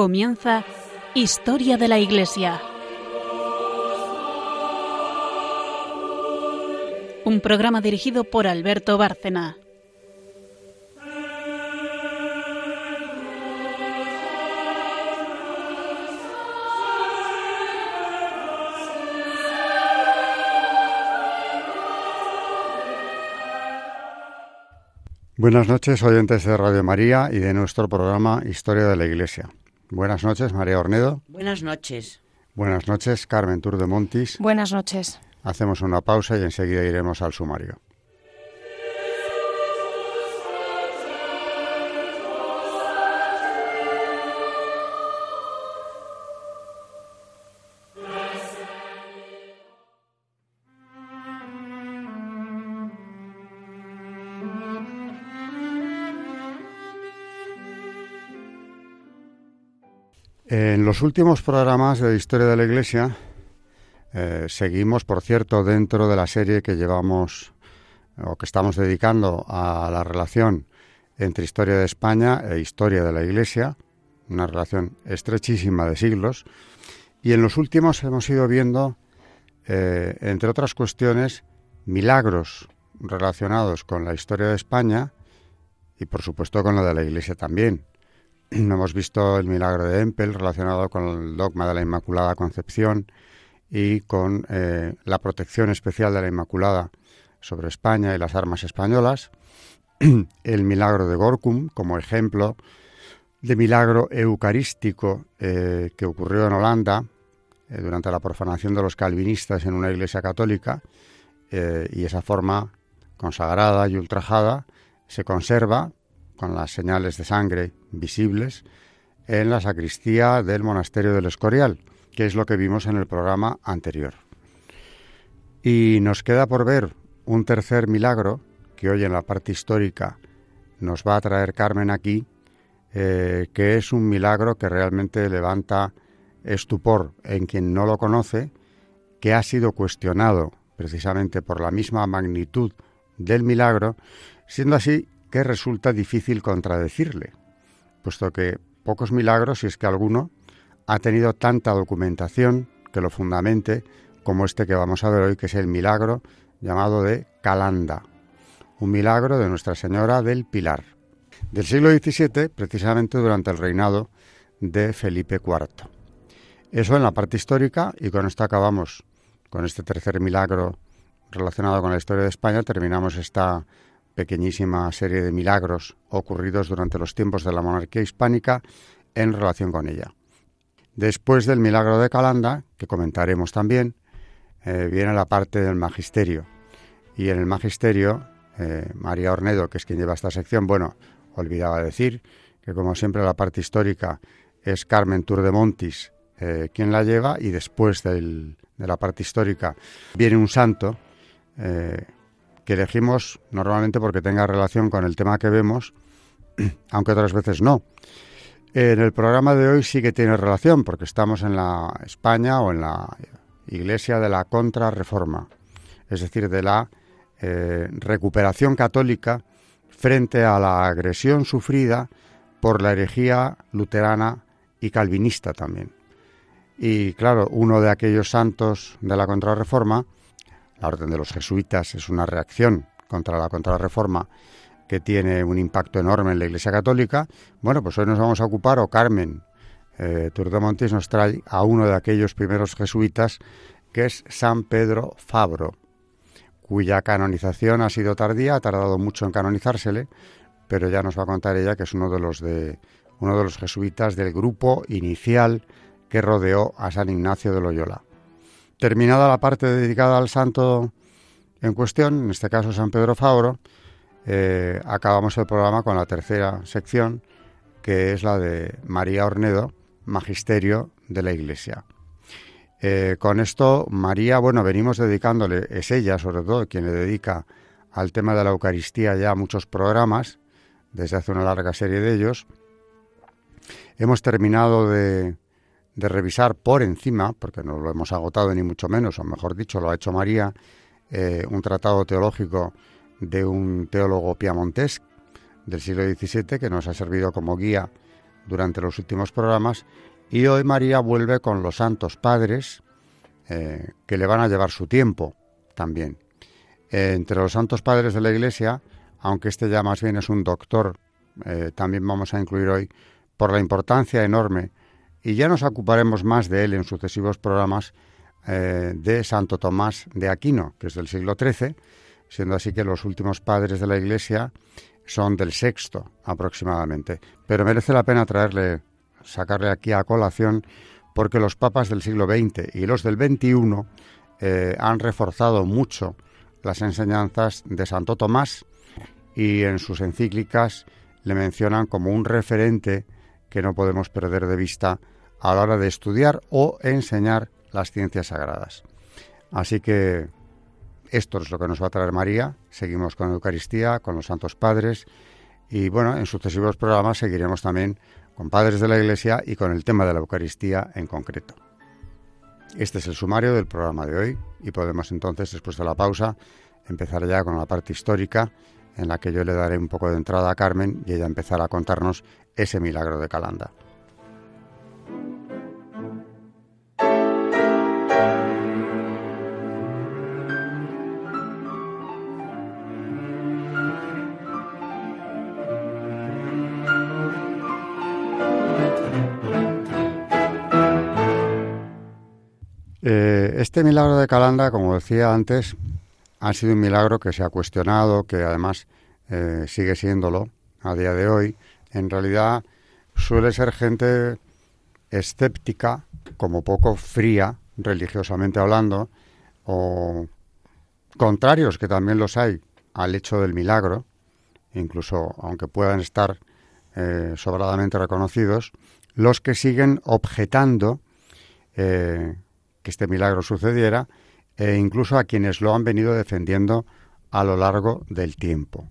Comienza Historia de la Iglesia. Un programa dirigido por Alberto Bárcena. Buenas noches, oyentes de Radio María y de nuestro programa Historia de la Iglesia. Buenas noches, María Ornedo. Buenas noches. Buenas noches, Carmen Tour de Montis. Buenas noches. Hacemos una pausa y enseguida iremos al sumario. Los últimos programas de Historia de la Iglesia eh, seguimos, por cierto, dentro de la serie que llevamos o que estamos dedicando a la relación entre historia de España e historia de la Iglesia, una relación estrechísima de siglos, y en los últimos hemos ido viendo, eh, entre otras cuestiones, milagros relacionados con la historia de España y, por supuesto, con la de la Iglesia también. Hemos visto el milagro de Empel relacionado con el dogma de la Inmaculada Concepción y con eh, la protección especial de la Inmaculada sobre España y las armas españolas. El milagro de Gorkum como ejemplo de milagro eucarístico eh, que ocurrió en Holanda eh, durante la profanación de los calvinistas en una iglesia católica y esa forma consagrada y ultrajada se conserva con las señales de sangre visibles en la sacristía del monasterio del Escorial, que es lo que vimos en el programa anterior. Y nos queda por ver un tercer milagro que hoy en la parte histórica nos va a traer Carmen aquí, eh, que es un milagro que realmente levanta estupor en quien no lo conoce, que ha sido cuestionado precisamente por la misma magnitud del milagro, siendo así que resulta difícil contradecirle, puesto que pocos milagros, si es que alguno, ha tenido tanta documentación que lo fundamente como este que vamos a ver hoy, que es el milagro llamado de Calanda, un milagro de Nuestra Señora del Pilar, del siglo XVII, precisamente durante el reinado de Felipe IV. Eso en la parte histórica y con esto acabamos con este tercer milagro relacionado con la historia de España, terminamos esta pequeñísima serie de milagros ocurridos durante los tiempos de la monarquía hispánica en relación con ella. Después del milagro de Calanda, que comentaremos también, eh, viene la parte del magisterio. Y en el magisterio, eh, María Ornedo, que es quien lleva esta sección, bueno, olvidaba decir que como siempre la parte histórica es Carmen Tour de Montis eh, quien la lleva y después de la parte histórica viene un santo que elegimos normalmente porque tenga relación con el tema que vemos, aunque otras veces no. En el programa de hoy sí que tiene relación, porque estamos en la España o en la Iglesia de la Contrarreforma, es decir, de la eh, recuperación católica frente a la agresión sufrida por la herejía luterana y calvinista también. Y claro, uno de aquellos santos de la Contrarreforma, la Orden de los Jesuitas, es una reacción contra la Contrarreforma que tiene un impacto enorme en la Iglesia Católica. Bueno, pues hoy nos vamos a ocupar, o Carmen eh, nos trae a uno de aquellos primeros jesuitas, que es San Pedro Fabro, cuya canonización ha sido tardía, ha tardado mucho en canonizársele, pero ya nos va a contar ella que es uno de los de uno de los jesuitas del grupo inicial que rodeó a San Ignacio de Loyola. Terminada la parte dedicada al santo en cuestión, en este caso San Pedro Fabro, eh, acabamos el programa con la tercera sección, que es la de María Ornedo, Magisterio de la Iglesia. Eh, con esto, María, bueno, venimos dedicándole, es ella sobre todo quien le dedica al tema de la Eucaristía ya muchos programas, desde hace una larga serie de ellos. Hemos terminado de, revisar por encima, porque no lo hemos agotado ni mucho menos, o mejor dicho, lo ha hecho María, eh, un tratado teológico de un teólogo piamontés del siglo XVII que nos ha servido como guía durante los últimos programas y hoy María vuelve con los santos padres eh, que le van a llevar su tiempo también. Eh, entre los santos padres de la Iglesia, aunque este ya más bien es un doctor, también vamos a incluir hoy por la importancia enorme, y ya nos ocuparemos más de él en sucesivos programas, de Santo Tomás de Aquino, que es del siglo XIII, siendo así que los últimos padres de la Iglesia son del sexto aproximadamente. Pero merece la pena traerle, sacarle aquí a colación, porque los papas del siglo XX y los del XXI eh, han reforzado mucho las enseñanzas de Santo Tomás y en sus encíclicas le mencionan como un referente que no podemos perder de vista a la hora de estudiar o enseñar las ciencias sagradas. Así que esto es lo que nos va a traer María. Seguimos con la Eucaristía, con los Santos Padres y bueno, en sucesivos programas seguiremos también con padres de la Iglesia y con el tema de la Eucaristía en concreto. Este es el sumario del programa de hoy y podemos entonces, después de la pausa, empezar ya con la parte histórica en la que yo le daré un poco de entrada a Carmen y ella empezará a contarnos ese milagro de Calanda. Eh, este milagro de Calanda, como decía antes, ha sido un milagro que se ha cuestionado, que además eh, sigue siéndolo a día de hoy. En realidad suele ser gente escéptica, como poco fría, religiosamente hablando, o contrarios, que también los hay, al hecho del milagro, incluso aunque puedan estar eh, sobradamente reconocidos, los que siguen objetando que este milagro sucediera e incluso a quienes lo han venido defendiendo a lo largo del tiempo.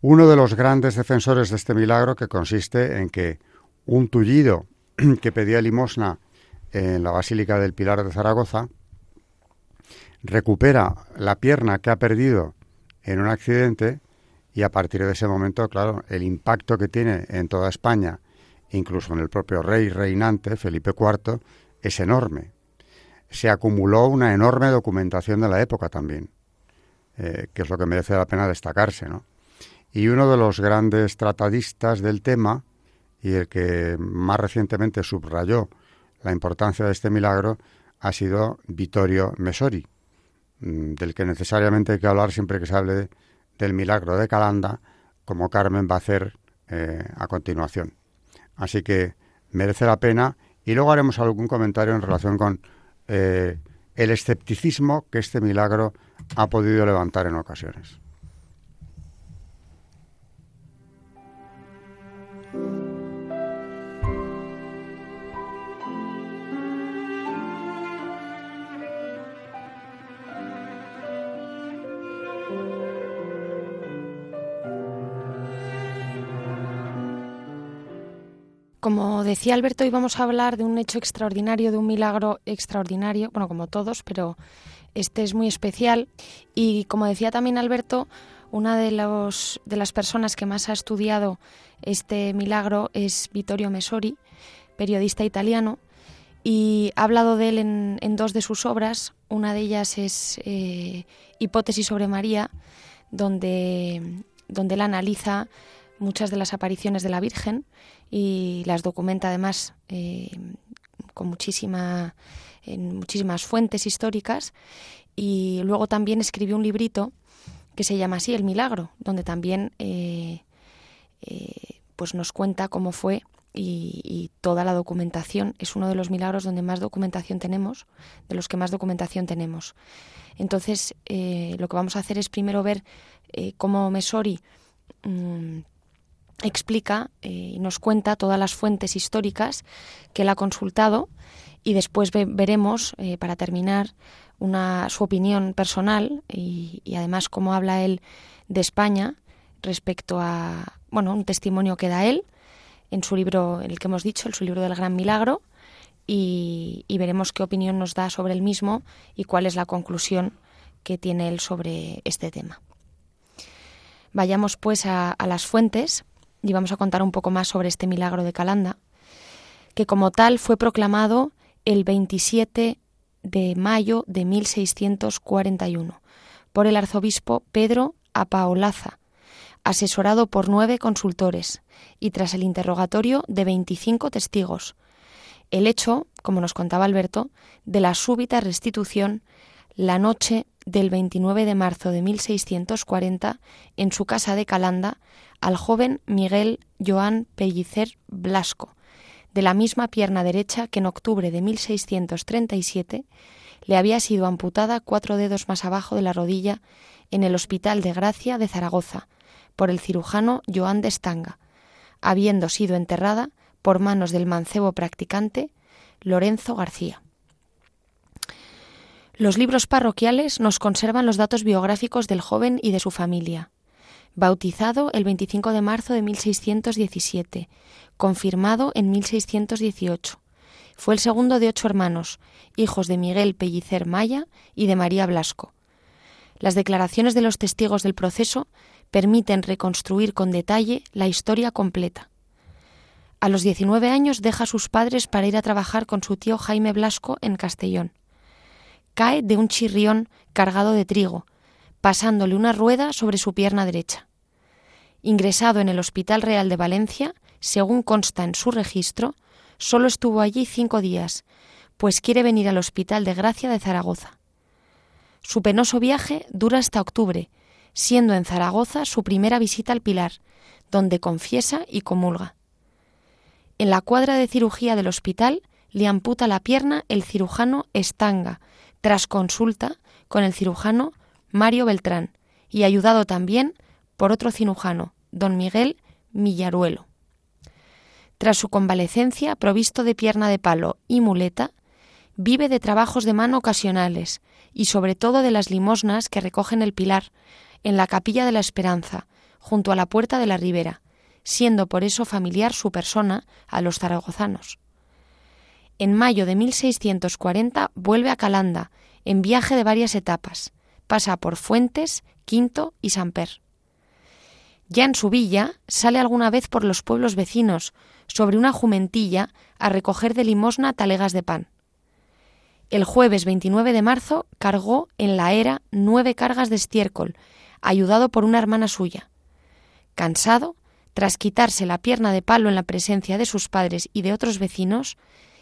Uno de los grandes defensores de este milagro que consiste en que un tullido que pedía limosna en la Basílica del Pilar de Zaragoza recupera la pierna que ha perdido en un accidente y a partir de ese momento, claro, el impacto que tiene en toda España, incluso en el propio rey reinante, Felipe IV, es enorme se acumuló una enorme documentación de la época también, eh, que es lo que merece la pena destacarse. ¿no? Y uno de los grandes tratadistas del tema, y el que más recientemente subrayó la importancia de este milagro, ha sido Vittorio Mesori, mm, del que necesariamente hay que hablar siempre que se hable del milagro de Calanda, como Carmen va a hacer eh, a continuación. Así que merece la pena y luego haremos algún comentario en relación con eh, el escepticismo que este milagro ha podido levantar en ocasiones. Como decía Alberto, hoy vamos a hablar de un hecho extraordinario, de un milagro extraordinario, bueno, como todos, pero este es muy especial. Y como decía también Alberto, una de, los, de las personas que más ha estudiado este milagro es Vittorio Mesori, periodista italiano, y ha hablado de él en, dos de sus obras. Una de ellas es eh, Hipótesis sobre María, donde, donde él analiza muchas de las apariciones de la Virgen y las documenta además eh, con muchísima, en muchísimas fuentes históricas. Y luego también escribió un librito que se llama así El Milagro, donde también eh, eh, pues nos cuenta cómo fue y, toda la documentación. Es uno de los milagros donde más documentación tenemos, de los que más documentación tenemos. Entonces, lo que vamos a hacer es primero ver cómo Mesori mm, explica eh, y nos cuenta todas las fuentes históricas que él ha consultado y después veremos, eh, para terminar, una, su opinión personal y, además cómo habla él de España respecto a bueno un testimonio que da él en su libro, el que hemos dicho, en su libro del Gran Milagro, y, veremos qué opinión nos da sobre el mismo y cuál es la conclusión que tiene él sobre este tema. Vayamos pues a las fuentes y vamos a contar un poco más sobre este milagro de Calanda, que como tal fue proclamado el 27 de mayo de 1641 por el arzobispo Pedro Apaolaza, asesorado por nueve consultores y tras el interrogatorio de 25 testigos. El hecho, como nos contaba Alberto, de la súbita restitución la noche del 29 de marzo de 1640 en su casa de Calanda al joven Miguel Joan Pellicer Blasco, de la misma pierna derecha que en octubre de 1637 le había sido amputada cuatro dedos más abajo de la rodilla en el Hospital de Gracia de Zaragoza por el cirujano Joan de Estanga, habiendo sido enterrada por manos del mancebo practicante Lorenzo García. Los libros parroquiales nos conservan los datos biográficos del joven y de su familia. Bautizado el 25 de marzo de 1617, confirmado en 1618. Fue el segundo de ocho hermanos, hijos de Miguel Pellicer Maya y de María Blasco. Las declaraciones de los testigos del proceso permiten reconstruir con detalle la historia completa. A los 19 años deja a sus padres para ir a trabajar con su tío Jaime Blasco en Castellón cae de un chirrión cargado de trigo, pasándole una rueda sobre su pierna derecha. Ingresado en el Hospital Real de Valencia, según consta en su registro, solo estuvo allí cinco días, pues quiere venir al Hospital de Gracia de Zaragoza. Su penoso viaje dura hasta octubre, siendo en Zaragoza su primera visita al Pilar, donde confiesa y comulga. En la cuadra de cirugía del hospital le amputa la pierna el cirujano Estanga, tras consulta con el cirujano Mario Beltrán y ayudado también por otro cirujano, don Miguel Millaruelo. Tras su convalecencia, provisto de pierna de palo y muleta, vive de trabajos de mano ocasionales y sobre todo de las limosnas que recogen el pilar en la capilla de la Esperanza, junto a la puerta de la Ribera, siendo por eso familiar su persona a los zaragozanos. En mayo de 1640 vuelve a Calanda, en viaje de varias etapas. Pasa por Fuentes, Quinto y Samper. Ya en su villa sale alguna vez por los pueblos vecinos, sobre una jumentilla, a recoger de limosna talegas de pan. El jueves 29 de marzo cargó en la era nueve cargas de estiércol, ayudado por una hermana suya. Cansado, tras quitarse la pierna de palo en la presencia de sus padres y de otros vecinos,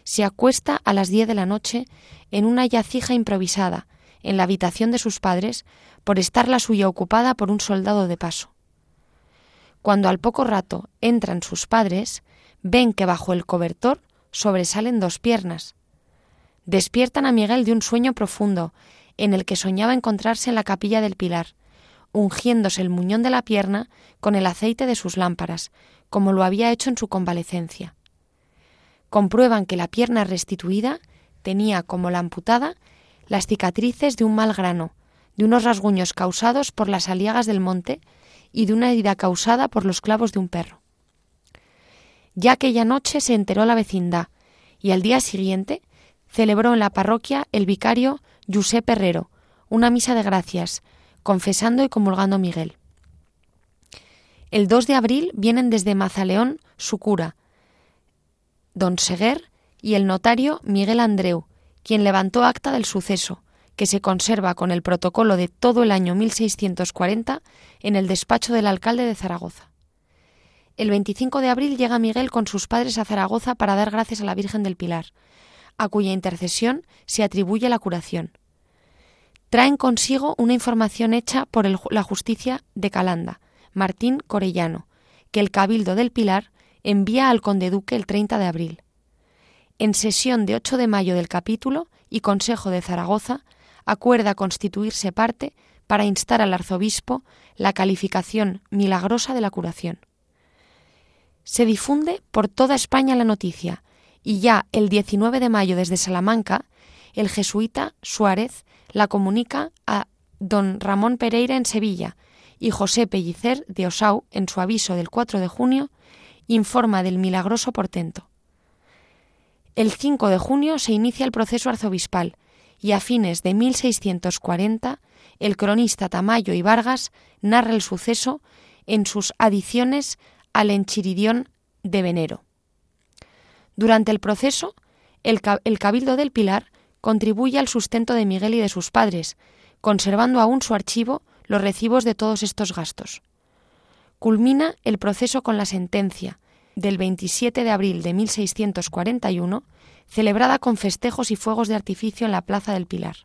se acuesta a las diez de la noche en una yacija improvisada, en la habitación de sus padres, por estar la suya ocupada por un soldado de paso. Cuando al poco rato entran sus padres, ven que bajo el cobertor sobresalen dos piernas. Despiertan a Miguel de un sueño profundo, en el que soñaba encontrarse en la capilla del Pilar, ungiéndose el muñón de la pierna con el aceite de sus lámparas, como lo había hecho en su convalecencia comprueban que la pierna restituida tenía como la amputada las cicatrices de un mal grano, de unos rasguños causados por las aliagas del monte y de una herida causada por los clavos de un perro. Ya aquella noche se enteró la vecindad y al día siguiente celebró en la parroquia el vicario Giuseppe Herrero una misa de gracias, confesando y comulgando Miguel. El 2 de abril vienen desde Mazaleón su cura, don Seguer y el notario Miguel Andreu, quien levantó acta del suceso, que se conserva con el protocolo de todo el año 1640 en el despacho del alcalde de Zaragoza. El 25 de abril llega Miguel con sus padres a Zaragoza para dar gracias a la Virgen del Pilar, a cuya intercesión se atribuye la curación. Traen consigo una información hecha por la justicia de Calanda, Martín Corellano, que el Cabildo del Pilar envía al conde duque el 30 de abril. En sesión de 8 de mayo del capítulo y Consejo de Zaragoza, acuerda constituirse parte para instar al arzobispo la calificación milagrosa de la curación. Se difunde por toda España la noticia y ya el 19 de mayo desde Salamanca, el jesuita Suárez la comunica a don Ramón Pereira en Sevilla y José Pellicer de Osau en su aviso del 4 de junio informa del milagroso portento. El 5 de junio se inicia el proceso arzobispal y a fines de 1640 el cronista Tamayo y Vargas narra el suceso en sus adiciones al Enchiridión de Venero. Durante el proceso, el, el Cabildo del Pilar contribuye al sustento de Miguel y de sus padres, conservando aún su archivo los recibos de todos estos gastos. Culmina el proceso con la sentencia del 27 de abril de 1641, celebrada con festejos y fuegos de artificio en la Plaza del Pilar.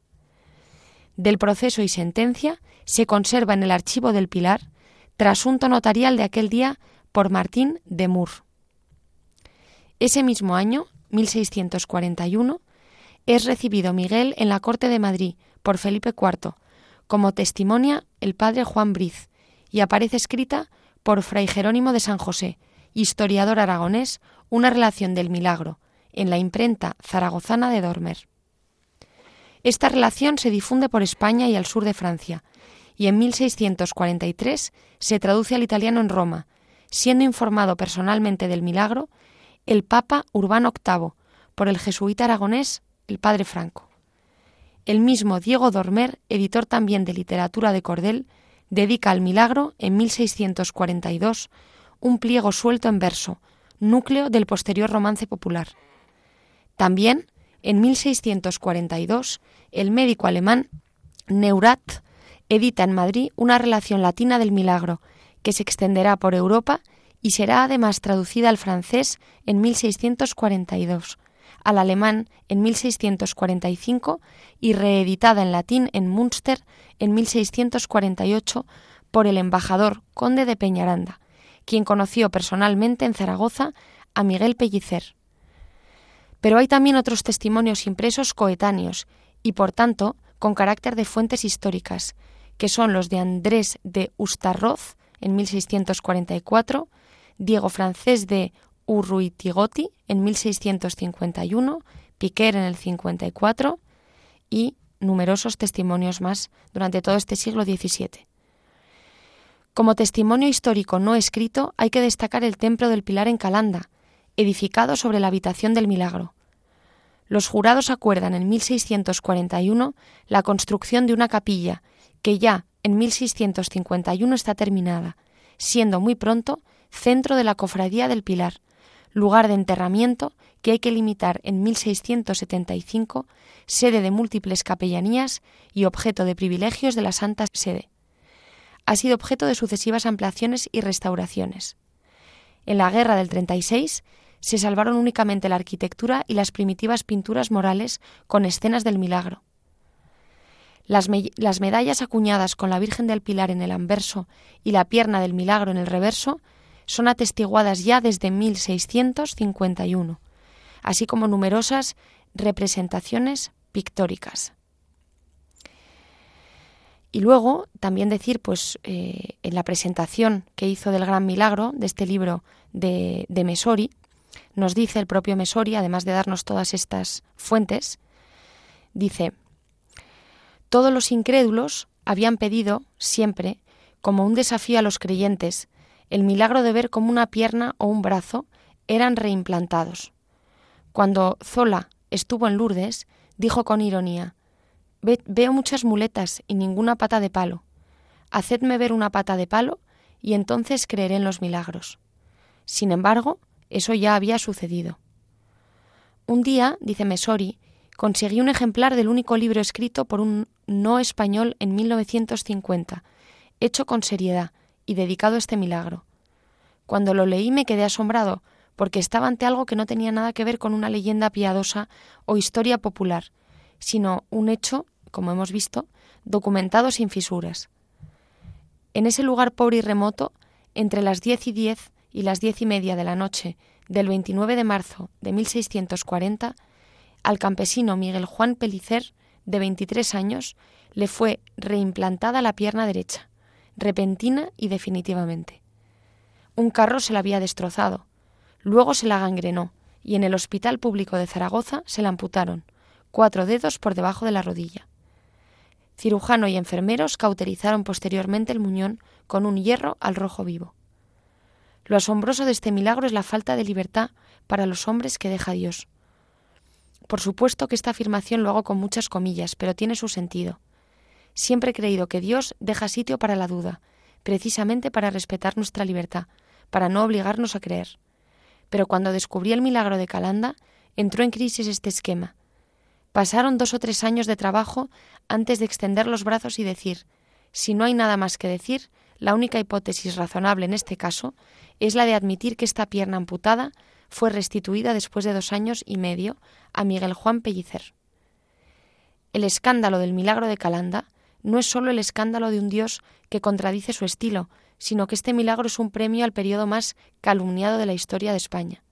Del proceso y sentencia se conserva en el archivo del Pilar trasunto notarial de aquel día por Martín de Mur. Ese mismo año, 1641, es recibido Miguel en la corte de Madrid por Felipe IV, como testimonia el padre Juan Briz, y aparece escrita por Fray Jerónimo de San José, historiador aragonés, una relación del milagro, en la imprenta zaragozana de Dormer. Esta relación se difunde por España y al sur de Francia, y en 1643 se traduce al italiano en Roma, siendo informado personalmente del milagro el Papa Urbano VIII por el jesuita aragonés el padre Franco. El mismo Diego Dormer, editor también de literatura de Cordel, dedica al milagro, en 1642, un pliego suelto en verso, núcleo del posterior romance popular. También, en 1642, el médico alemán Neurat edita en Madrid una relación latina del milagro, que se extenderá por Europa y será además traducida al francés en 1642, al alemán en 1645 y reeditada en latín en Münster en 1648 por el embajador conde de Peñaranda, quien conoció personalmente en Zaragoza a Miguel Pellicer. Pero hay también otros testimonios impresos coetáneos y, por tanto, con carácter de fuentes históricas, que son los de Andrés de Ustarroz en 1644, Diego Francés de Urruitigoti en 1651, Piquer en el 54 y numerosos testimonios más durante todo este siglo XVII. Como testimonio histórico no escrito hay que destacar el Templo del Pilar en Calanda, edificado sobre la habitación del Milagro. Los jurados acuerdan en 1641 la construcción de una capilla que ya en 1651 está terminada, siendo muy pronto centro de la Cofradía del Pilar, lugar de enterramiento que hay que limitar en 1675, sede de múltiples capellanías y objeto de privilegios de la Santa Sede. Ha sido objeto de sucesivas ampliaciones y restauraciones. En la Guerra del 36 se salvaron únicamente la arquitectura y las primitivas pinturas morales con escenas del milagro. Las, las, medallas acuñadas con la Virgen del Pilar en el anverso y la pierna del milagro en el reverso son atestiguadas ya desde 1651, así como numerosas representaciones pictóricas. Y luego también decir, pues, eh, en la presentación que hizo del Gran Milagro de este libro de, de Mesori, nos dice el propio Mesori, además de darnos todas estas fuentes, dice, todos los incrédulos habían pedido siempre, como un desafío a los creyentes, el milagro de ver cómo una pierna o un brazo eran reimplantados. Cuando Zola estuvo en Lourdes, dijo con ironía Veo muchas muletas y ninguna pata de palo. Hacedme ver una pata de palo y entonces creeré en los milagros. Sin embargo, eso ya había sucedido. Un día, dice Mesori, conseguí un ejemplar del único libro escrito por un no español en 1950, hecho con seriedad, y dedicado a este milagro. Cuando lo leí me quedé asombrado, porque estaba ante algo que no tenía nada que ver con una leyenda piadosa o historia popular, sino un hecho, como hemos visto, documentado sin fisuras. En ese lugar pobre y remoto, entre las diez y diez y las diez y media de la noche del 29 de marzo de 1640, al campesino Miguel Juan Pelicer, de 23 años, le fue reimplantada la pierna derecha repentina y definitivamente. Un carro se la había destrozado, luego se la gangrenó y en el Hospital Público de Zaragoza se la amputaron, cuatro dedos por debajo de la rodilla. Cirujano y enfermeros cauterizaron posteriormente el muñón con un hierro al rojo vivo. Lo asombroso de este milagro es la falta de libertad para los hombres que deja Dios. Por supuesto que esta afirmación lo hago con muchas comillas, pero tiene su sentido. Siempre he creído que Dios deja sitio para la duda, precisamente para respetar nuestra libertad, para no obligarnos a creer. Pero cuando descubrí el milagro de Calanda, entró en crisis este esquema. Pasaron dos o tres años de trabajo antes de extender los brazos y decir, si no hay nada más que decir, la única hipótesis razonable en este caso es la de admitir que esta pierna amputada fue restituida después de dos años y medio a Miguel Juan Pellicer. El escándalo del milagro de Calanda no es sólo el escándalo de un Dios que contradice su estilo, sino que este milagro es un premio al periodo más calumniado de la historia de España,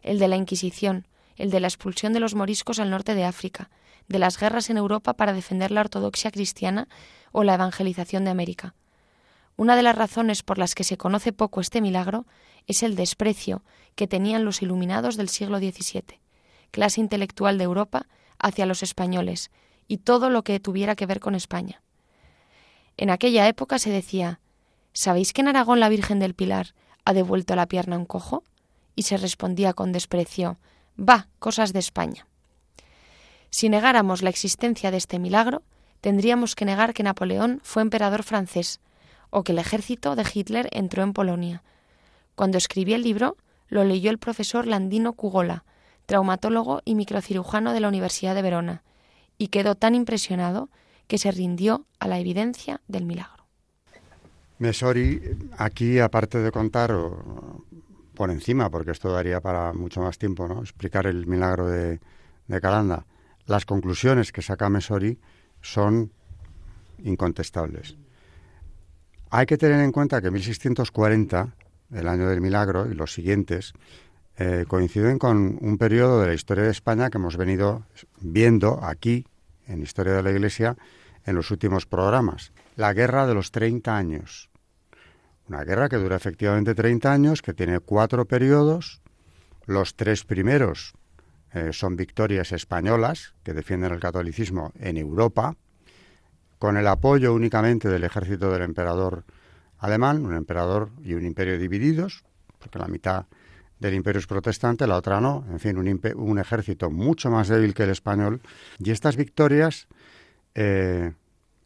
el de la Inquisición, el de la expulsión de los moriscos al norte de África, de las guerras en Europa para defender la ortodoxia cristiana o la evangelización de América. Una de las razones por las que se conoce poco este milagro es el desprecio que tenían los iluminados del siglo XVII, clase intelectual de Europa, hacia los españoles y todo lo que tuviera que ver con España. En aquella época se decía ¿Sabéis que en Aragón la Virgen del Pilar ha devuelto la pierna a un cojo? Y se respondía con desprecio Va, cosas de España. Si negáramos la existencia de este milagro, tendríamos que negar que Napoleón fue emperador francés o que el ejército de Hitler entró en Polonia. Cuando escribí el libro, lo leyó el profesor Landino Cugola, traumatólogo y microcirujano de la Universidad de Verona, y quedó tan impresionado que se rindió a la evidencia del milagro. Mesori, aquí aparte de contar por encima, porque esto daría para mucho más tiempo, ¿no? explicar el milagro de, de Calanda, las conclusiones que saca Mesori son incontestables. Hay que tener en cuenta que 1640, el año del milagro, y los siguientes, eh, coinciden con un periodo de la historia de España que hemos venido viendo aquí, en Historia de la Iglesia, en los últimos programas. La Guerra de los 30 años. Una guerra que dura efectivamente 30 años, que tiene cuatro periodos. Los tres primeros eh, son victorias españolas que defienden el catolicismo en Europa, con el apoyo únicamente del ejército del emperador alemán, un emperador y un imperio divididos, porque la mitad del imperio es protestante, la otra no, en fin, un, ejército mucho más débil que el español. Y estas victorias, eh,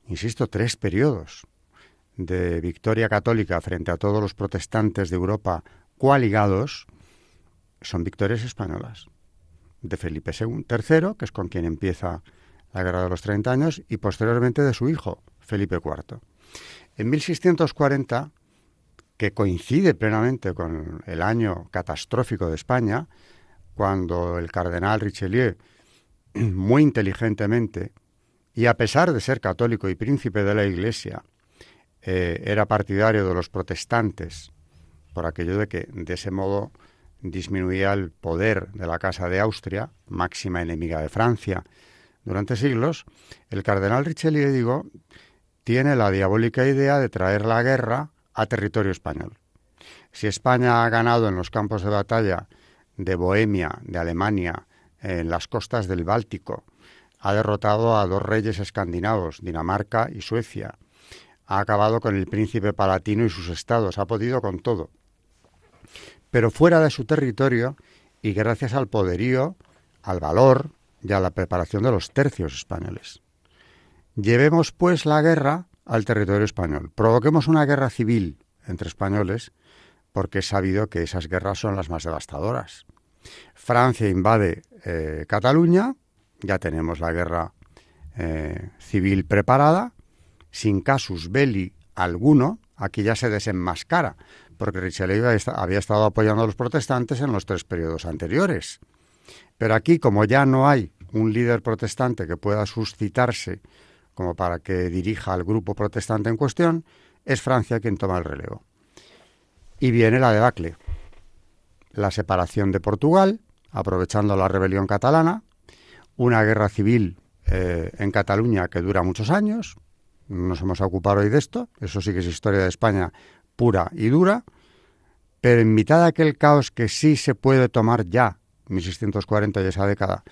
insisto, tres periodos de victoria católica frente a todos los protestantes de Europa coaligados, son victorias españolas. De Felipe II, que es con quien empieza la Guerra de los Treinta Años, y posteriormente de su hijo, Felipe IV. En 1640, que coincide plenamente con el año catastrófico de España, cuando el cardenal Richelieu, muy inteligentemente, y a pesar de ser católico y príncipe de la Iglesia, eh, era partidario de los protestantes, por aquello de que de ese modo disminuía el poder de la Casa de Austria, máxima enemiga de Francia, durante siglos, el cardenal Richelieu, digo, tiene la diabólica idea de traer la guerra a territorio español. Si España ha ganado en los campos de batalla de Bohemia, de Alemania, en las costas del Báltico, ha derrotado a dos reyes escandinavos, Dinamarca y Suecia, ha acabado con el príncipe palatino y sus estados, ha podido con todo. Pero fuera de su territorio, y gracias al poderío, al valor, y a la preparación de los tercios españoles. Llevemos, pues, la guerra al territorio español. Provoquemos una guerra civil entre españoles, porque es sabido que esas guerras son las más devastadoras. Francia invade eh, Cataluña, ya tenemos la guerra eh, civil preparada, sin casus belli alguno, aquí ya se desenmascara, porque Richelieu había estado apoyando a los protestantes en los tres periodos anteriores. Pero aquí, como ya no hay un líder protestante que pueda suscitarse como para que dirija al grupo protestante en cuestión, es Francia quien toma el relevo. Y viene la debacle. La separación de Portugal, aprovechando la rebelión catalana, una guerra civil eh, en Cataluña que dura muchos años, nos hemos ocupado hoy de esto, eso sí que es historia de España pura y dura, pero en mitad de aquel caos que sí se puede tomar ya 1640 y esa década,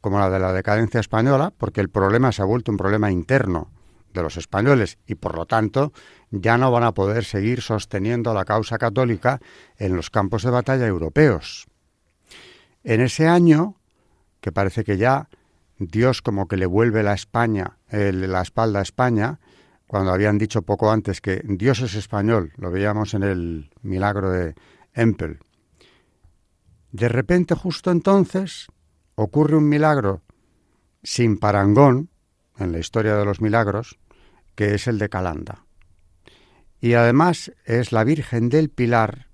como la de la decadencia española, porque el problema se ha vuelto un problema interno de los españoles y por lo tanto ya no van a poder seguir sosteniendo la causa católica en los campos de batalla europeos. En ese año, que parece que ya Dios como que le vuelve la España, la espalda a España, cuando habían dicho poco antes que Dios es español, lo veíamos en el milagro de Empel. De repente, justo entonces, ocurre un milagro sin parangón en la historia de los milagros, que es el de Calanda. Y además es la Virgen del Pilar,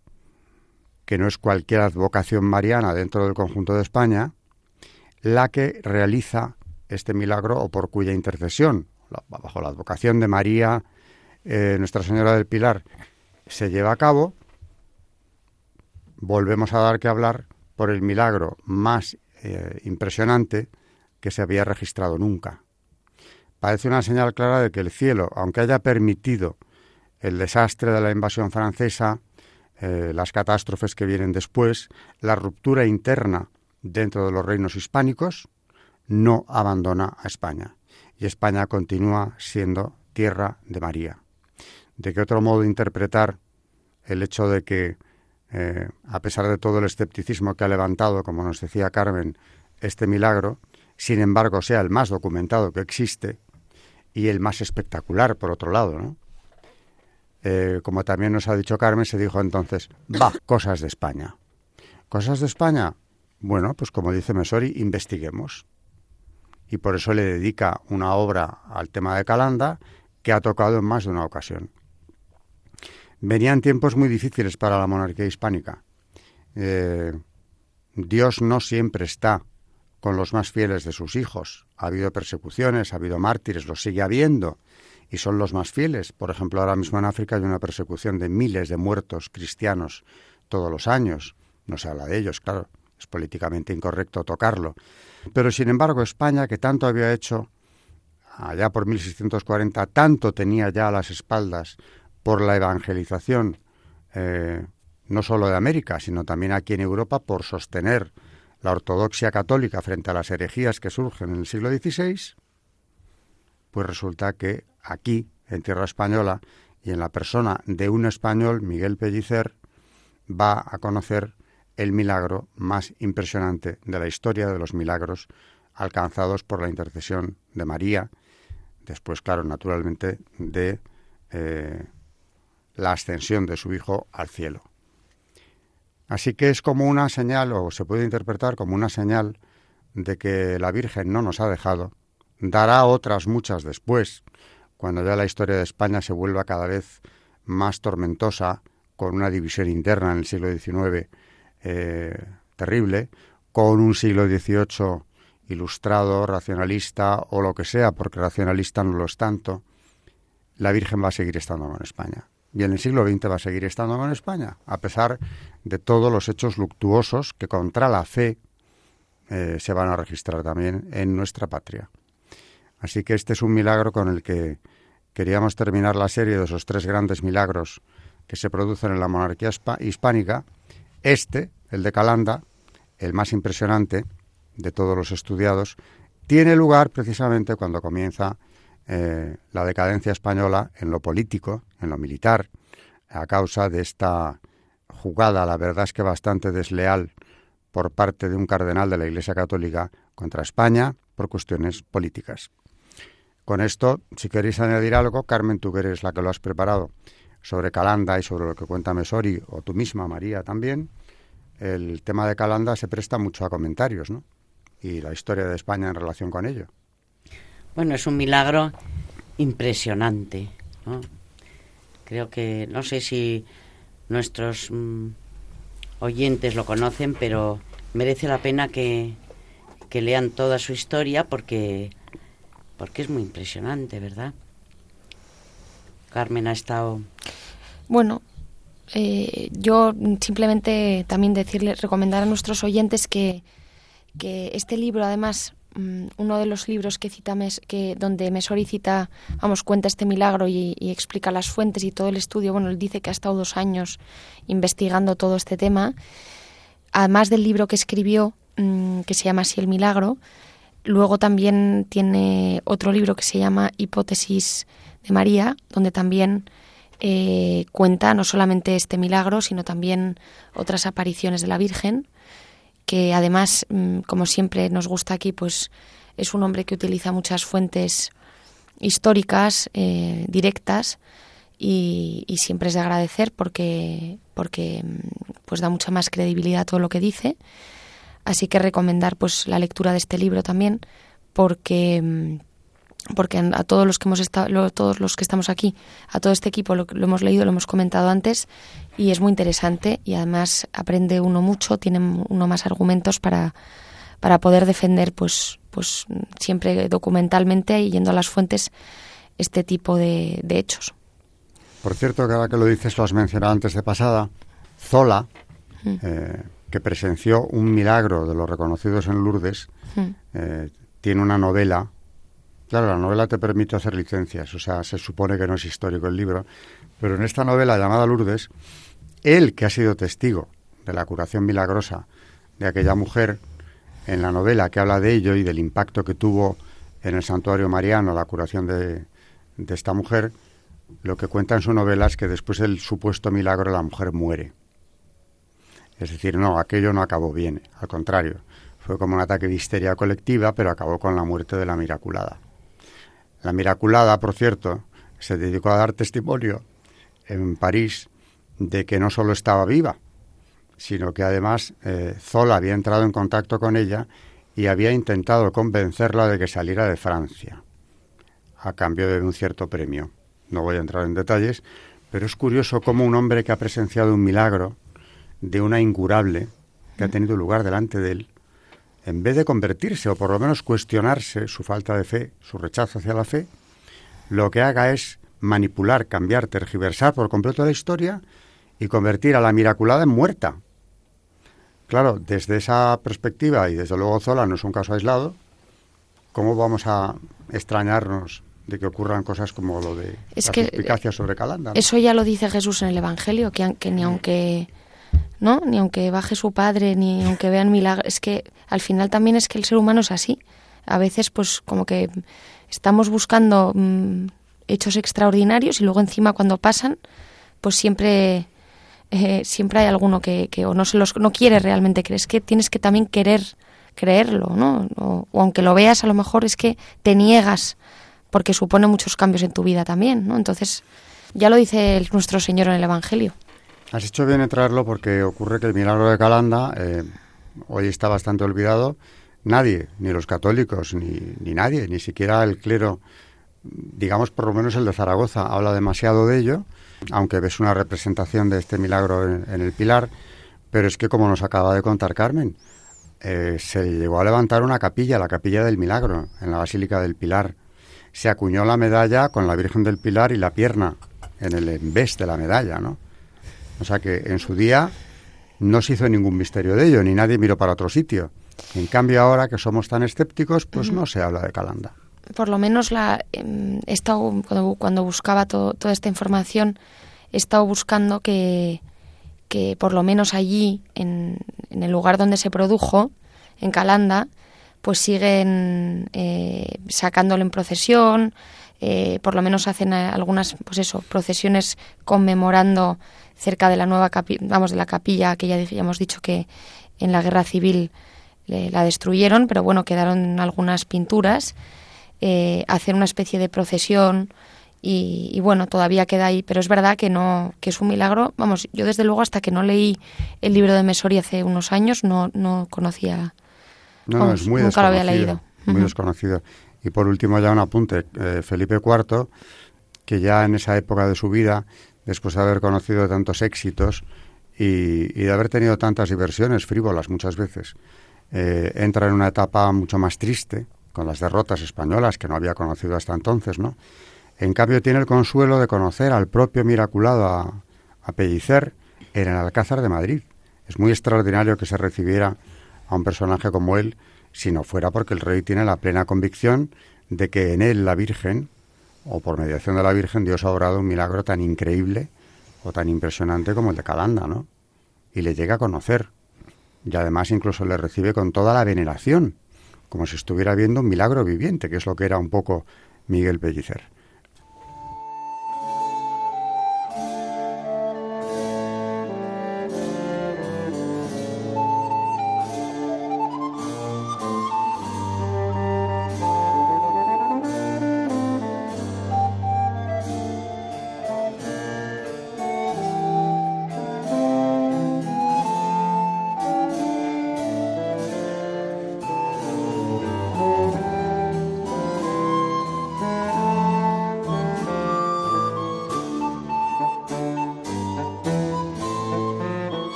que no es cualquier advocación mariana dentro del conjunto de España, la que realiza este milagro o por cuya intercesión, bajo la advocación de María, eh, Nuestra Señora del Pilar, se lleva a cabo, volvemos a dar que hablar por el milagro más eh, impresionante que se había registrado nunca. Parece una señal clara de que el cielo, aunque haya permitido el desastre de la invasión francesa, eh, las catástrofes que vienen después, la ruptura interna dentro de los reinos hispánicos, no abandona a España. Y España continúa siendo tierra de María. ¿De qué otro modo interpretar el hecho de que, eh, a pesar de todo el escepticismo que ha levantado, como nos decía Carmen, este milagro, sin embargo sea el más documentado que existe y el más espectacular, por otro lado, ¿no? Eh, como también nos ha dicho Carmen, se dijo entonces, va, cosas de España. ¿Cosas de España? Bueno, pues como dice Mesori, investiguemos. Y por eso le dedica una obra al tema de Calanda que ha tocado en más de una ocasión. Venían tiempos muy difíciles para la monarquía hispánica. Eh, Dios no siempre está con los más fieles de sus hijos. Ha habido persecuciones, ha habido mártires, los sigue habiendo y son los más fieles. Por ejemplo, ahora mismo en África hay una persecución de miles de muertos cristianos todos los años. No se habla de ellos, claro, es políticamente incorrecto tocarlo. Pero sin embargo, España, que tanto había hecho allá por 1640, tanto tenía ya a las espaldas por la evangelización, eh, no solo de América, sino también aquí en Europa, por sostener la ortodoxia católica frente a las herejías que surgen en el siglo XVI, pues resulta que aquí, en tierra española, y en la persona de un español, Miguel Pellicer, va a conocer el milagro más impresionante de la historia de los milagros alcanzados por la intercesión de María, después, claro, naturalmente, de eh, la ascensión de su Hijo al cielo. Así que es como una señal, o se puede interpretar como una señal de que la Virgen no nos ha dejado, dará otras muchas después, cuando ya la historia de España se vuelva cada vez más tormentosa, con una división interna en el siglo XIX eh, terrible, con un siglo XVIII ilustrado, racionalista o lo que sea, porque racionalista no lo es tanto, la Virgen va a seguir estando en España. Y en el siglo XX va a seguir estando en España, a pesar de todos los hechos luctuosos que contra la fe eh, se van a registrar también en nuestra patria. Así que este es un milagro con el que queríamos terminar la serie de esos tres grandes milagros que se producen en la monarquía hispánica. Este, el de Calanda, el más impresionante de todos los estudiados, tiene lugar precisamente cuando comienza eh, la decadencia española en lo político, en lo militar, a causa de esta jugada, la verdad es que bastante desleal, por parte de un cardenal de la Iglesia Católica contra España por cuestiones políticas. Con esto, si queréis añadir algo, Carmen, tú que eres la que lo has preparado, sobre Calanda y sobre lo que cuenta Mesori, o tú misma, María, también, el tema de Calanda se presta mucho a comentarios, ¿no? Y la historia de España en relación con ello. Bueno, es un milagro impresionante, ¿no? Creo que, no sé si nuestros mm, oyentes lo conocen, pero merece la pena que, que lean toda su historia porque porque es muy impresionante, ¿verdad? Carmen ha estado... Bueno, eh, yo simplemente también decirle, recomendar a nuestros oyentes que, que este libro, además, mm, uno de los libros que cita que donde Mesori cita, vamos, cuenta este milagro y, explica las fuentes y todo el estudio, bueno, él dice que ha estado dos años investigando todo este tema. Además del libro que escribió, mm, que se llama así El Milagro, Luego también tiene otro libro que se llama Hipótesis de María, donde también eh, cuenta no solamente este milagro, sino también otras apariciones de la Virgen, que además, mm, como siempre nos gusta aquí, pues es un hombre que utiliza muchas fuentes históricas, eh, directas, y, siempre es de agradecer porque, porque pues da mucha más credibilidad a todo lo que dice. Así que recomendar pues la lectura de este libro también, porque porque a todos los que hemos estado, todos los que estamos aquí, a todo este equipo lo, lo, hemos leído, lo hemos comentado antes y es muy interesante y además aprende uno mucho, tiene uno más argumentos para, para poder defender, pues, pues siempre documentalmente y yendo a las fuentes este tipo de, hechos. Por cierto, que ahora que lo dices, lo has mencionado antes de pasada, Zola, mm. eh, que presenció un milagro de los reconocidos en Lourdes, mm. eh, tiene una novela Claro, la novela te permite hacer licencias, o sea, se supone que no es histórico el libro, pero en esta novela llamada Lourdes, él que ha sido testigo de la curación milagrosa de aquella mujer, en la novela que habla de ello y del impacto que tuvo en el santuario mariano la curación de, de esta mujer, lo que cuenta en su novela es que después del supuesto milagro la mujer muere. Es decir, no, aquello no acabó bien, al contrario, fue como un ataque de histeria colectiva, pero acabó con la muerte de la miraculada. La Miraculada, por cierto, se dedicó a dar testimonio en París de que no solo estaba viva, sino que además eh, Zola había entrado en contacto con ella y había intentado convencerla de que saliera de Francia, a cambio de un cierto premio. No voy a entrar en detalles, pero es curioso cómo un hombre que ha presenciado un milagro de una incurable que ha tenido lugar delante de él, en vez de convertirse o por lo menos cuestionarse su falta de fe, su rechazo hacia la fe, lo que haga es manipular, cambiar, tergiversar por completo la historia y convertir a la miraculada en muerta. Claro, desde esa perspectiva, y desde luego Zola no es un caso aislado, ¿cómo vamos a extrañarnos de que ocurran cosas como lo de la que, sobre Calanda? Eso ya lo dice Jesús en el Evangelio, que, que ni aunque ¿no? Ni aunque baje su padre, ni aunque vean milagros. Es que al final también es que el ser humano es así. A veces, pues, como que estamos buscando mm, hechos extraordinarios y luego encima cuando pasan, pues siempre. Eh, siempre hay alguno que, que, o no se los no quiere realmente creer, es que tienes que también querer creerlo, ¿no? O, o, aunque lo veas, a lo mejor es que te niegas porque supone muchos cambios en tu vida también, ¿no? Entonces, ya lo dice nuestro Señor en el Evangelio. Has hecho bien en traerlo porque ocurre que el milagro de Calanda eh, hoy está bastante olvidado. Nadie, ni los católicos, ni, ni nadie, ni siquiera el clero, digamos por lo menos el de Zaragoza, habla demasiado de ello, aunque ves una representación de este milagro en, el Pilar, pero es que como nos acaba de contar Carmen, eh, se llegó a levantar una capilla, la capilla del milagro, en la Basílica del Pilar. Se acuñó la medalla con la Virgen del Pilar y la pierna en el embés de la medalla, ¿no? O sea que en su día no se hizo ningún misterio de ello, ni nadie miró para otro sitio. En cambio, ahora que somos tan escépticos, pues no se habla de Calanda. Por lo menos la, em, he estado, cuando, buscaba toda esta información, he estado buscando que, que por lo menos allí, en, el lugar donde se produjo, en Calanda, pues siguen eh, sacándolo en procesión, eh, por lo menos hacen algunas, pues eso, procesiones conmemorando cerca de la nueva vamos de la capilla que ya, hemos dicho que en la guerra civil la destruyeron pero bueno quedaron algunas pinturas eh, hacer una especie de procesión y, bueno todavía queda ahí pero es verdad que no que es un milagro. Vamos yo desde luego hasta que no leí el libro de Mesori hace unos años no no conocía no, es muy nunca lo había leído. muy desconocido y por último ya un apunte eh, Felipe IV que ya en esa época de su vida después de haber conocido tantos éxitos y, de haber tenido tantas diversiones frívolas muchas veces. Eh, entra en una etapa mucho más triste, con las derrotas españolas que no había conocido hasta entonces, ¿no? En cambio tiene el consuelo de conocer al propio miraculado a, a Pellicer en el Alcázar de Madrid. Es muy extraordinario que se recibiera a un personaje como él, si no fuera porque el rey tiene la plena convicción de que en él la Virgen o por mediación de la Virgen, Dios ha obrado un milagro tan increíble o tan impresionante como el de Calanda, ¿no? Y le llega a conocer. Y además incluso le recibe con toda la veneración, como si estuviera viendo un milagro viviente, que es lo que era un poco Miguel Pellicer.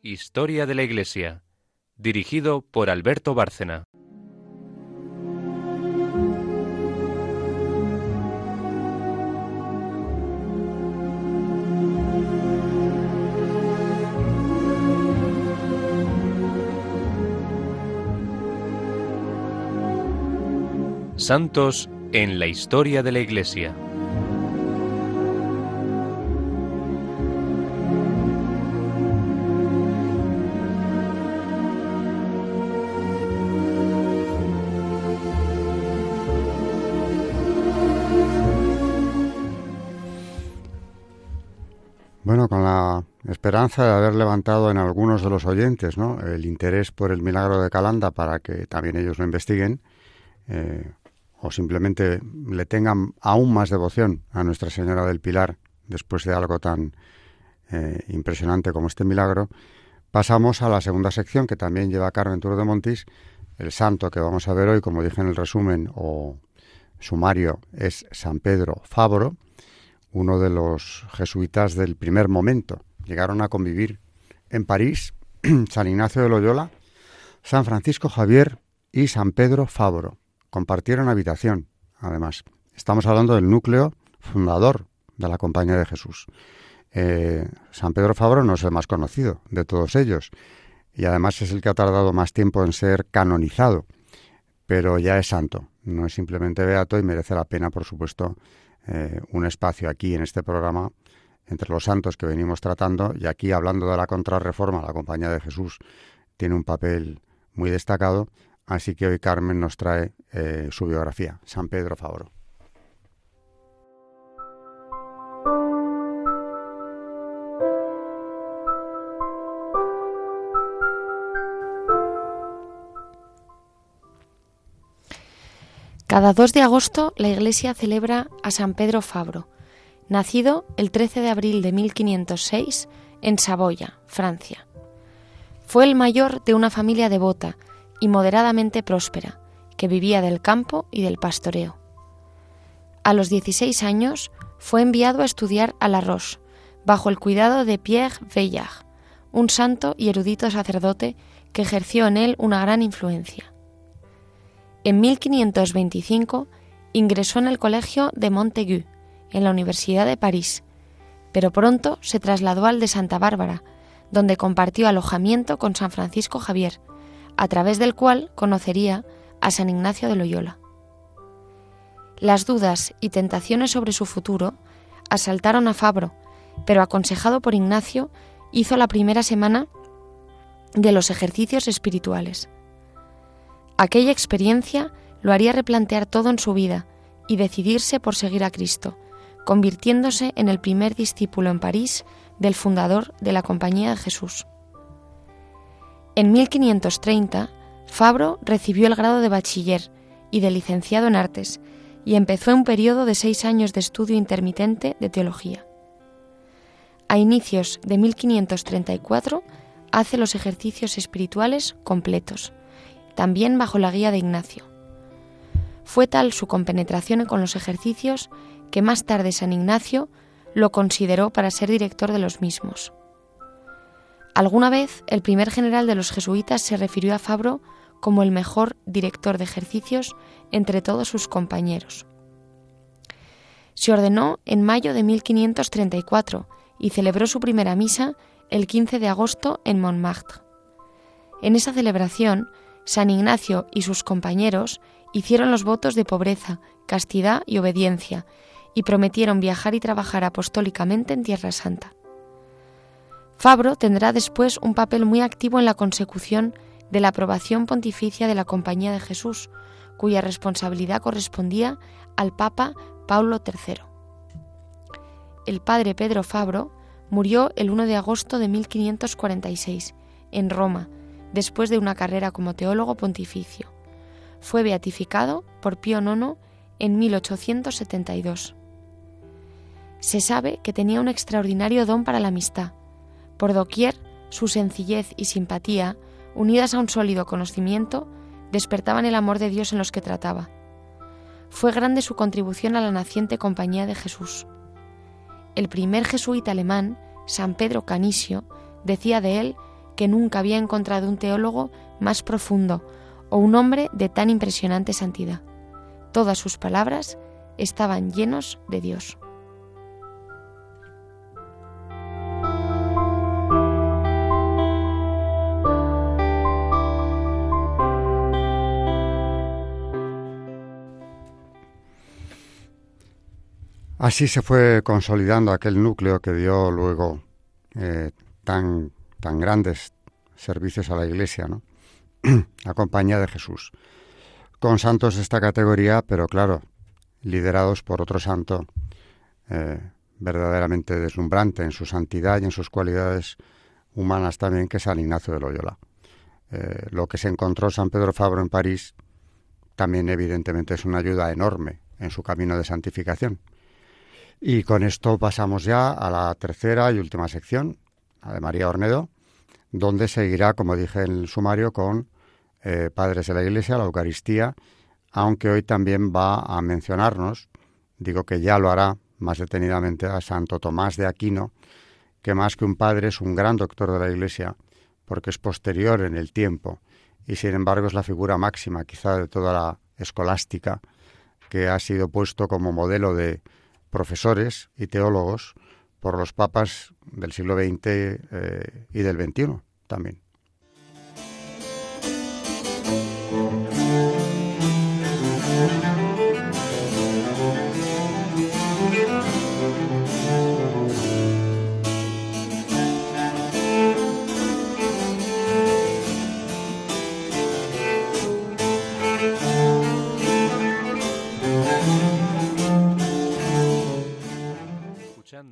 Historia de la Iglesia, dirigido por Alberto Bárcena. Santos en la historia de la Iglesia. Esperanza de haber levantado en algunos de los oyentes ¿no? el interés por el milagro de Calanda para que también ellos lo investiguen, eh, o simplemente le tengan aún más devoción a Nuestra Señora del Pilar después de algo tan eh, impresionante como este milagro, pasamos a la segunda sección que también lleva Carmen Turo de Montis. El santo que vamos a ver hoy, como dije en el resumen o sumario, es San Pedro Fabro, uno de los jesuitas del primer momento. Llegaron a convivir en París San Ignacio de Loyola, San Francisco Javier y San Pedro Fabro compartieron habitación, además. Estamos hablando del núcleo fundador de la Compañía de Jesús. Eh, San Pedro Fabro no es el más conocido de todos ellos y además es el que ha tardado más tiempo en ser canonizado, pero ya es santo, no es simplemente beato y merece la pena, por supuesto, eh, un espacio aquí en este programa entre los santos que venimos tratando y aquí hablando de la contrarreforma, la Compañía de Jesús tiene un papel muy destacado Así que hoy Carmen nos trae eh, su biografía, San Pedro Fabro. Cada 2 de agosto la Iglesia celebra a San Pedro Fabro, nacido el 13 de abril de 1506 en Saboya, Francia. Fue el mayor de una familia devota y moderadamente próspera, que vivía del campo y del pastoreo. A los 16 años fue enviado a estudiar a La Roche, bajo el cuidado de Pierre Veillard, un santo y erudito sacerdote que ejerció en él una gran influencia. En 1525 ingresó en el colegio de Montaigu, en la Universidad de París, pero pronto se trasladó al de Santa Bárbara, donde compartió alojamiento con San Francisco Javier, a través del cual conocería a San Ignacio de Loyola. Las dudas y tentaciones sobre su futuro asaltaron a Fabro, pero aconsejado por Ignacio, hizo la primera semana de los ejercicios espirituales. Aquella experiencia lo haría replantear todo en su vida y decidirse por seguir a Cristo, convirtiéndose en el primer discípulo en París del fundador de la Compañía de Jesús. En 1530, Fabro recibió el grado de bachiller y de licenciado en artes y empezó un periodo de seis años de estudio intermitente de teología. A inicios de 1534 hace los ejercicios espirituales completos, también bajo la guía de Ignacio. Fue tal su compenetración con los ejercicios que más tarde San Ignacio lo consideró para ser director de los mismos. Alguna vez el primer general de los jesuitas se refirió a Fabro como el mejor director de ejercicios entre todos sus compañeros. Se ordenó en mayo de 1534 y celebró su primera misa el 15 de agosto en Montmartre. En esa celebración, San Ignacio y sus compañeros hicieron los votos de pobreza, castidad y obediencia, y prometieron viajar y trabajar apostólicamente en Tierra Santa. Fabro tendrá después un papel muy activo en la consecución de la aprobación pontificia de la Compañía de Jesús, cuya responsabilidad correspondía al Papa Paulo III. El padre Pedro Fabro murió el 1 de agosto de 1546 en Roma, después de una carrera como teólogo pontificio. Fue beatificado por Pío IX en 1872. Se sabe que tenía un extraordinario don para la amistad por doquier, su sencillez y simpatía, unidas a un sólido conocimiento, despertaban el amor de Dios en los que trataba. Fue grande su contribución a la naciente compañía de Jesús. El primer jesuita alemán, San Pedro Canisio, decía de él que nunca había encontrado un teólogo más profundo o un hombre de tan impresionante santidad. Todas sus palabras estaban llenos de Dios. Así se fue consolidando aquel núcleo que dio luego eh, tan, tan grandes servicios a la Iglesia, ¿no? la compañía de Jesús. Con santos de esta categoría, pero claro, liderados por otro santo eh, verdaderamente deslumbrante en su santidad y en sus cualidades humanas también, que es San Ignacio de Loyola. Eh, lo que se encontró San Pedro Fabro en París también evidentemente es una ayuda enorme en su camino de santificación. Y con esto pasamos ya a la tercera y última sección, la de María Ornedo, donde seguirá, como dije en el sumario, con eh, Padres de la Iglesia, la Eucaristía, aunque hoy también va a mencionarnos, digo que ya lo hará más detenidamente, a Santo Tomás de Aquino, que más que un padre es un gran doctor de la Iglesia, porque es posterior en el tiempo y sin embargo es la figura máxima quizá de toda la escolástica que ha sido puesto como modelo de profesores y teólogos por los papas del siglo XX eh, y del XXI también.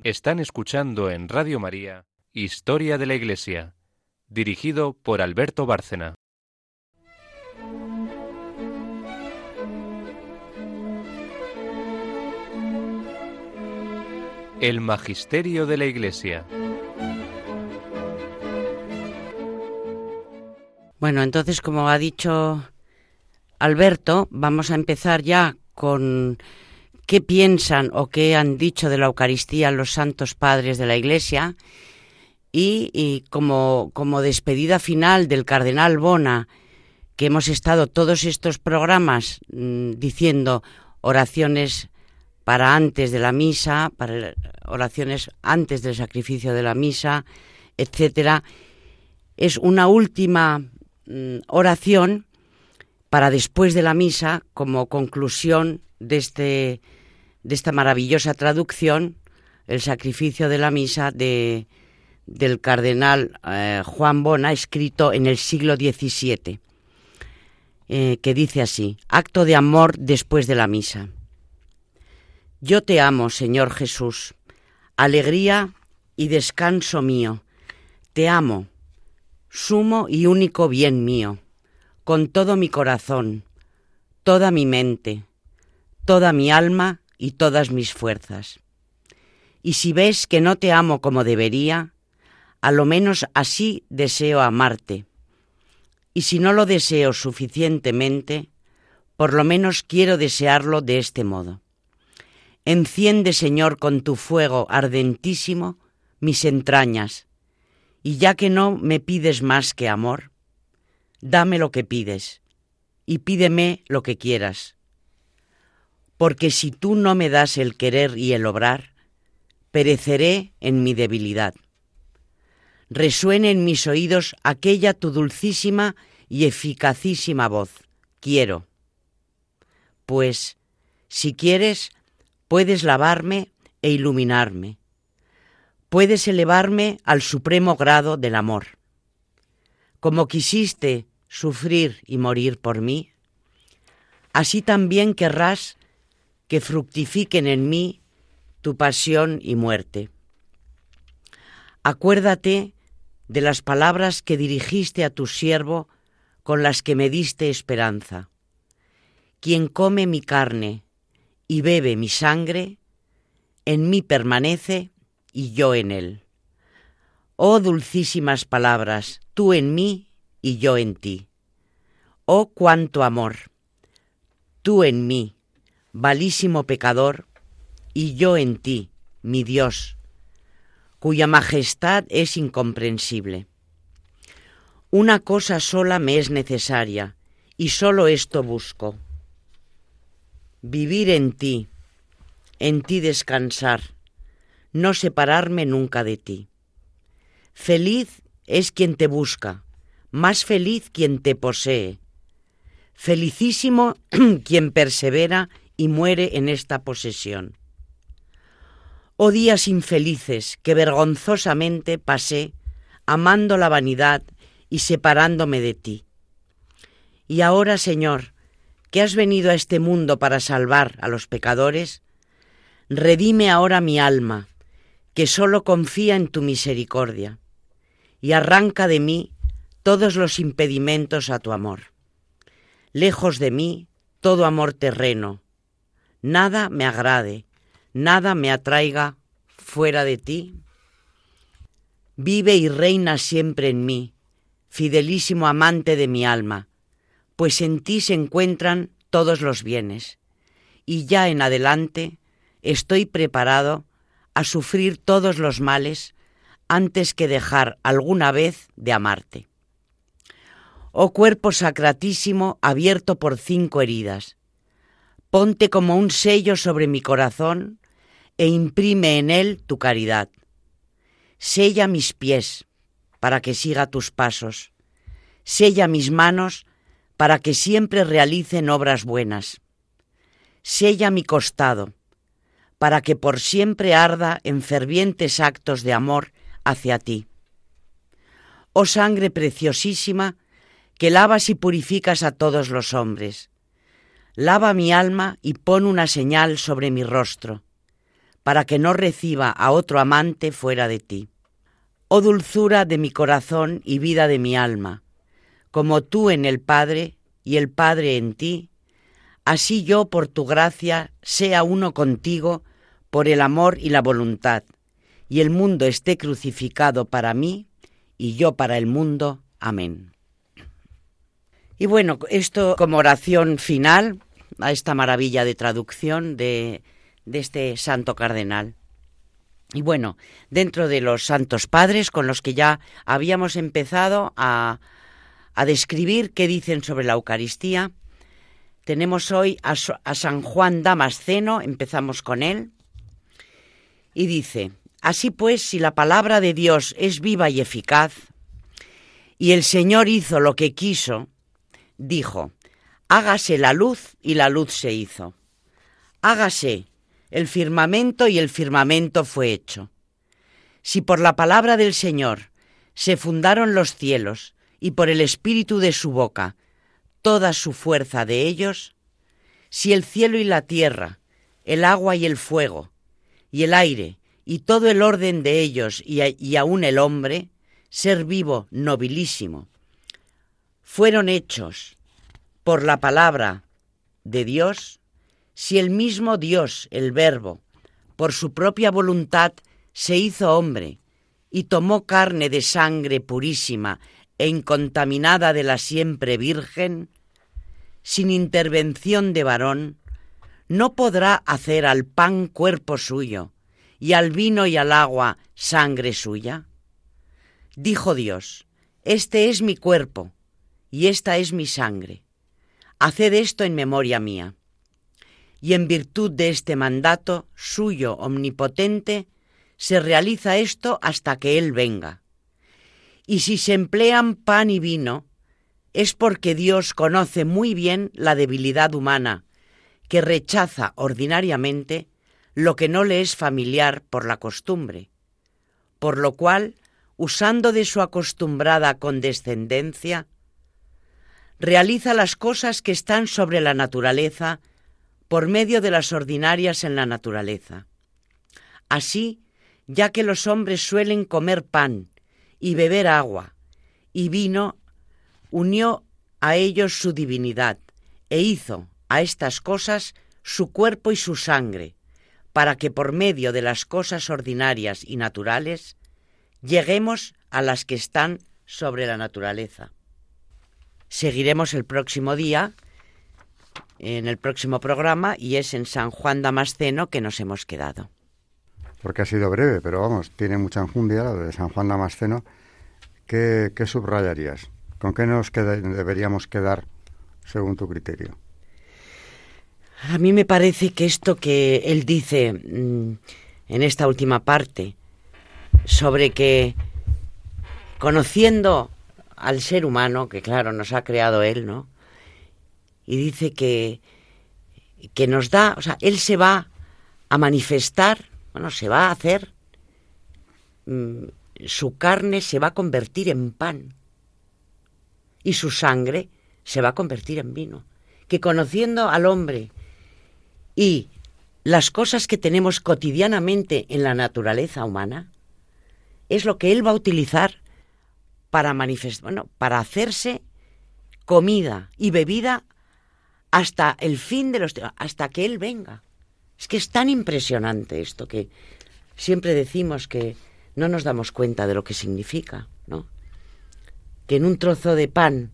Están escuchando en Radio María Historia de la Iglesia, dirigido por Alberto Bárcena. El Magisterio de la Iglesia. Bueno, entonces, como ha dicho Alberto, vamos a empezar ya con qué piensan o qué han dicho de la Eucaristía los santos padres de la Iglesia. Y, como, como despedida final del cardenal Bona, que hemos estado todos estos programas mm, diciendo oraciones para antes de la misa, para oraciones antes del sacrificio de la misa, etcétera, es una última mm, oración para después de la misa como conclusión de este de esta maravillosa traducción, el sacrificio de la misa de, del cardenal eh, Juan Bona, escrito en el siglo XVII, eh, que dice así, acto de amor después de la misa. Yo te amo, Señor Jesús, alegría y descanso mío, te amo, sumo y único bien mío, con todo mi corazón, toda mi mente, toda mi alma y todas mis fuerzas. Y si ves que no te amo como debería, a lo menos así deseo amarte. Y si no lo deseo suficientemente, por lo menos quiero desearlo de este modo. Enciende, Señor, con tu fuego ardentísimo mis entrañas, y ya que no me pides más que amor, dame lo que pides, y pídeme lo que quieras porque si tú no me das el querer y el obrar, pereceré en mi debilidad. Resuene en mis oídos aquella tu dulcísima y eficacísima voz, quiero. Pues, si quieres, puedes lavarme e iluminarme, puedes elevarme al supremo grado del amor. Como quisiste sufrir y morir por mí, así también querrás que fructifiquen en mí tu pasión y muerte. Acuérdate de las palabras que dirigiste a tu siervo con las que me diste esperanza. Quien come mi carne y bebe mi sangre, en mí permanece y yo en él. Oh dulcísimas palabras, tú en mí y yo en ti. Oh cuánto amor, tú en mí valísimo pecador, y yo en ti, mi Dios, cuya majestad es incomprensible. Una cosa sola me es necesaria, y solo esto busco. Vivir en ti, en ti descansar, no separarme nunca de ti. Feliz es quien te busca, más feliz quien te posee. Felicísimo quien persevera y muere en esta posesión. Oh días infelices que vergonzosamente pasé, amando la vanidad y separándome de ti. Y ahora, Señor, que has venido a este mundo para salvar a los pecadores, redime ahora mi alma, que sólo confía en tu misericordia, y arranca de mí todos los impedimentos a tu amor. Lejos de mí todo amor terreno, nada me agrade, nada me atraiga fuera de ti. Vive y reina siempre en mí, fidelísimo amante de mi alma, pues en ti se encuentran todos los bienes, y ya en adelante estoy preparado a sufrir todos los males antes que dejar alguna vez de amarte. Oh cuerpo sacratísimo abierto por cinco heridas, ponte como un sello sobre mi corazón e imprime en él tu caridad. Sella mis pies para que siga tus pasos. Sella mis manos para que siempre realicen obras buenas. Sella mi costado para que por siempre arda en fervientes actos de amor hacia ti. Oh sangre preciosísima, que lavas y purificas a todos los hombres. Lava mi alma y pon una señal sobre mi rostro, para que no reciba a otro amante fuera de ti. Oh dulzura de mi corazón y vida de mi alma, como tú en el Padre y el Padre en ti, así yo por tu gracia sea uno contigo por el amor y la voluntad, y el mundo esté crucificado para mí y yo para el mundo. Amén. Y bueno, esto como oración final a esta maravilla de traducción de, de este santo cardenal. Y bueno, dentro de los santos padres con los que ya habíamos empezado a, a describir qué dicen sobre la Eucaristía, tenemos hoy a, a San Juan Damasceno, empezamos con él, y dice, así pues, si la palabra de Dios es viva y eficaz, y el Señor hizo lo que quiso, dijo, hágase la luz y la luz se hizo. Hágase el firmamento y el firmamento fue hecho. Si por la palabra del Señor se fundaron los cielos y por el espíritu de su boca toda su fuerza de ellos, si el cielo y la tierra, el agua y el fuego, y el aire, y todo el orden de ellos, y, y aun el hombre, ser vivo nobilísimo, fueron hechos por la palabra de Dios, si el mismo Dios, el Verbo, por su propia voluntad se hizo hombre y tomó carne de sangre purísima e incontaminada de la siempre Virgen, sin intervención de varón, no podrá hacer al pan cuerpo suyo y al vino y al agua sangre suya? Dijo Dios, Este es mi cuerpo y esta es mi sangre. Haced esto en memoria mía y en virtud de este mandato suyo omnipotente, se realiza esto hasta que Él venga. Y si se emplean pan y vino, es porque Dios conoce muy bien la debilidad humana, que rechaza ordinariamente lo que no le es familiar por la costumbre, por lo cual, usando de su acostumbrada condescendencia, realiza las cosas que están sobre la naturaleza por medio de las ordinarias en la naturaleza. Así, ya que los hombres suelen comer pan y beber agua y vino, unió a ellos su divinidad e hizo a estas cosas su cuerpo y su sangre, para que por medio de las cosas ordinarias y naturales lleguemos a las que están sobre la naturaleza. Seguiremos el próximo día en el próximo programa y es en San Juan Damasceno que nos hemos quedado. Porque ha sido breve, pero vamos, tiene mucha enjundia lo de San Juan Damasceno. ¿Qué, qué subrayarías? ¿Con qué nos deberíamos quedar según tu criterio? A mí me parece que esto que él dice mm, en esta última parte, sobre que conociendo al ser humano, que claro, nos ha creado él, ¿no? Y dice que, que nos da, o sea, él se va a manifestar, bueno, se va a hacer, mm, su carne se va a convertir en pan y su sangre se va a convertir en vino. Que conociendo al hombre y las cosas que tenemos cotidianamente en la naturaleza humana, es lo que él va a utilizar para manifestar, bueno, para hacerse comida y bebida hasta el fin de los hasta que él venga. Es que es tan impresionante esto que siempre decimos que no nos damos cuenta de lo que significa, ¿no? que en un trozo de pan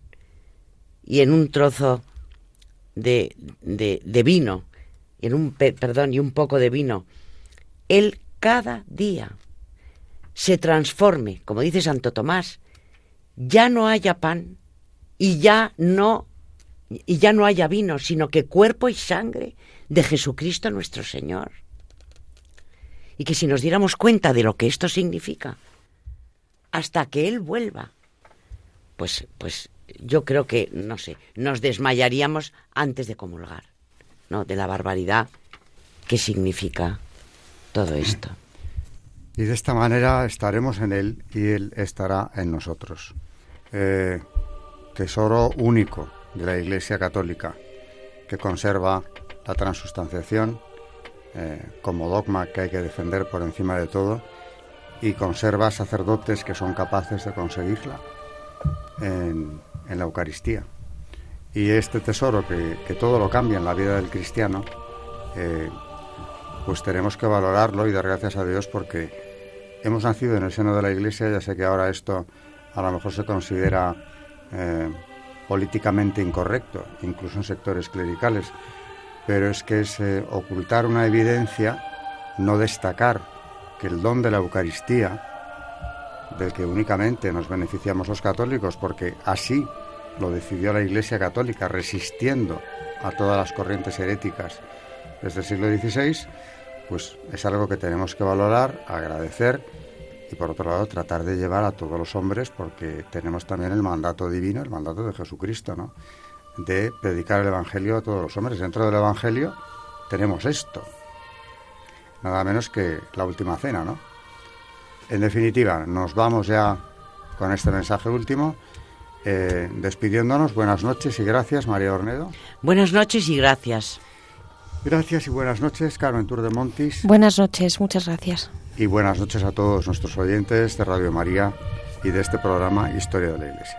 y en un trozo de, de, vino, en un, perdón, y un poco de vino, Él cada día se transforme, como dice Santo Tomás, ya no haya pan y ya no y ya no haya vino, sino que cuerpo y sangre de Jesucristo nuestro Señor. Y que si nos diéramos cuenta de lo que esto significa, hasta que Él vuelva, pues, pues yo creo que, no sé, nos desmayaríamos antes de comulgar, ¿no? De la barbaridad que significa todo esto. Y de esta manera estaremos en Él y Él estará en nosotros. Eh, tesoro único de la Iglesia Católica, que conserva la transustanciación eh, como dogma que hay que defender por encima de todo y conserva sacerdotes que son capaces de conseguirla en, la Eucaristía. Y este tesoro que, todo lo cambia en la vida del cristiano, eh, pues tenemos que valorarlo y dar gracias a Dios porque hemos nacido en el seno de la Iglesia, ya sé que ahora esto a lo mejor se considera eh, políticamente incorrecto, incluso en sectores clericales, pero es que es eh, ocultar una evidencia, no destacar que el don de la Eucaristía del que únicamente nos beneficiamos los católicos, porque así lo decidió la Iglesia Católica, resistiendo a todas las corrientes heréticas desde el siglo XVI, pues es algo que tenemos que valorar, agradecer y por otro lado tratar de llevar a todos los hombres, porque tenemos también el mandato divino, el mandato de Jesucristo, ¿no? de predicar el Evangelio a todos los hombres. Dentro del Evangelio tenemos esto, nada menos que la última cena, ¿no? En definitiva, nos vamos ya con este mensaje último. Eh, despidiéndonos, buenas noches y gracias, María Ornedo. Buenas noches y gracias. Gracias y buenas noches, Carmen Tour de Montis. Buenas noches, muchas gracias. Y buenas noches a todos nuestros oyentes de Radio María y de este programa Historia de la Iglesia.